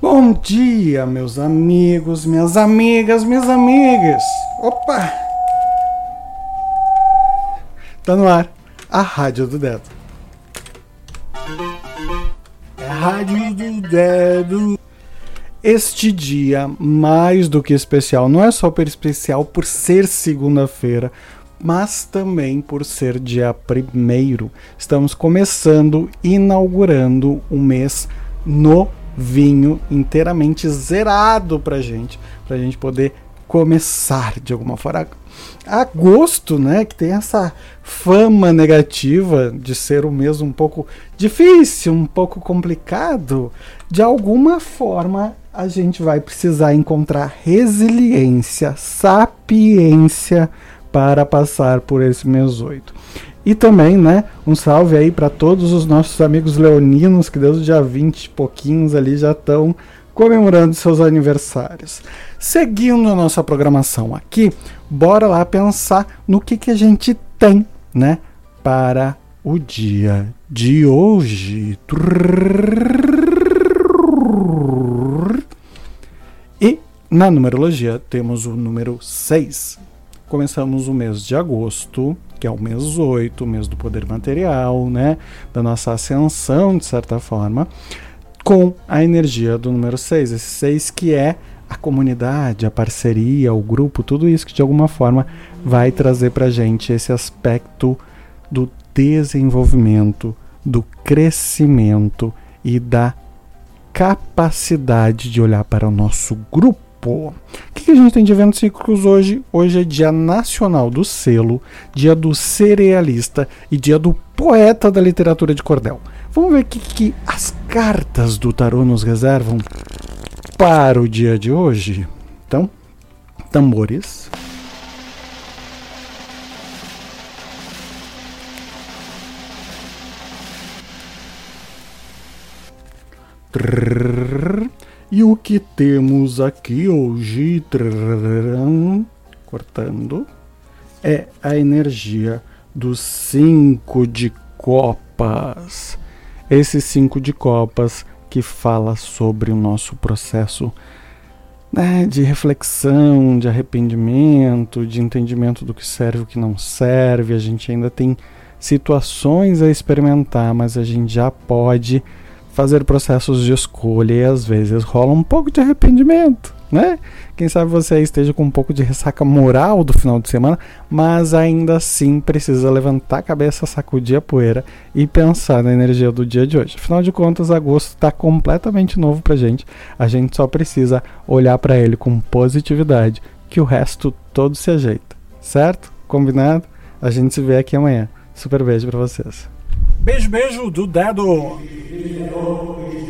Bom dia, meus amigos, minhas amigas, minhas amigas. Opa! Tá no ar a Rádio do Dedo. É Rádio do Dedo. Este dia, mais do que especial, não é só por especial por ser segunda-feira, mas também por ser dia primeiro. Estamos começando, inaugurando o mês no vinho inteiramente zerado pra gente, pra gente poder começar de alguma forma. Agosto, né, que tem essa fama negativa de ser o mês um pouco difícil, um pouco complicado, de alguma forma a gente vai precisar encontrar resiliência, sapiência para passar por esse mês 8. E também, né, um salve aí para todos os nossos amigos leoninos que desde o dia 20 e pouquinhos ali já estão comemorando seus aniversários. Seguindo a nossa programação aqui, bora lá pensar no que, que a gente tem, né, para o dia de hoje. E na numerologia temos o número 6. Começamos o mês de agosto que é o mês 8, o mês do poder material, né? Da nossa ascensão, de certa forma, com a energia do número 6. Esse 6 que é a comunidade, a parceria, o grupo, tudo isso que de alguma forma vai trazer para gente esse aspecto do desenvolvimento, do crescimento e da capacidade de olhar para o nosso grupo o que, que a gente tem de eventos cíclicos hoje? Hoje é dia nacional do selo, dia do cerealista e dia do poeta da literatura de cordel. Vamos ver o que, que as cartas do tarô nos reservam para o dia de hoje? Então, tambores. Trrr. E o que temos aqui hoje, cortando, é a energia dos cinco de copas. Esse cinco de copas que fala sobre o nosso processo né, de reflexão, de arrependimento, de entendimento do que serve e o que não serve. A gente ainda tem situações a experimentar, mas a gente já pode fazer processos de escolha e às vezes rola um pouco de arrependimento, né? Quem sabe você esteja com um pouco de ressaca moral do final de semana, mas ainda assim precisa levantar a cabeça, sacudir a poeira e pensar na energia do dia de hoje. Afinal de contas, agosto está completamente novo pra gente. A gente só precisa olhar para ele com positividade, que o resto todo se ajeita, certo? Combinado? A gente se vê aqui amanhã. Super beijo para vocês. Beijo, beijo do dedo. Cristo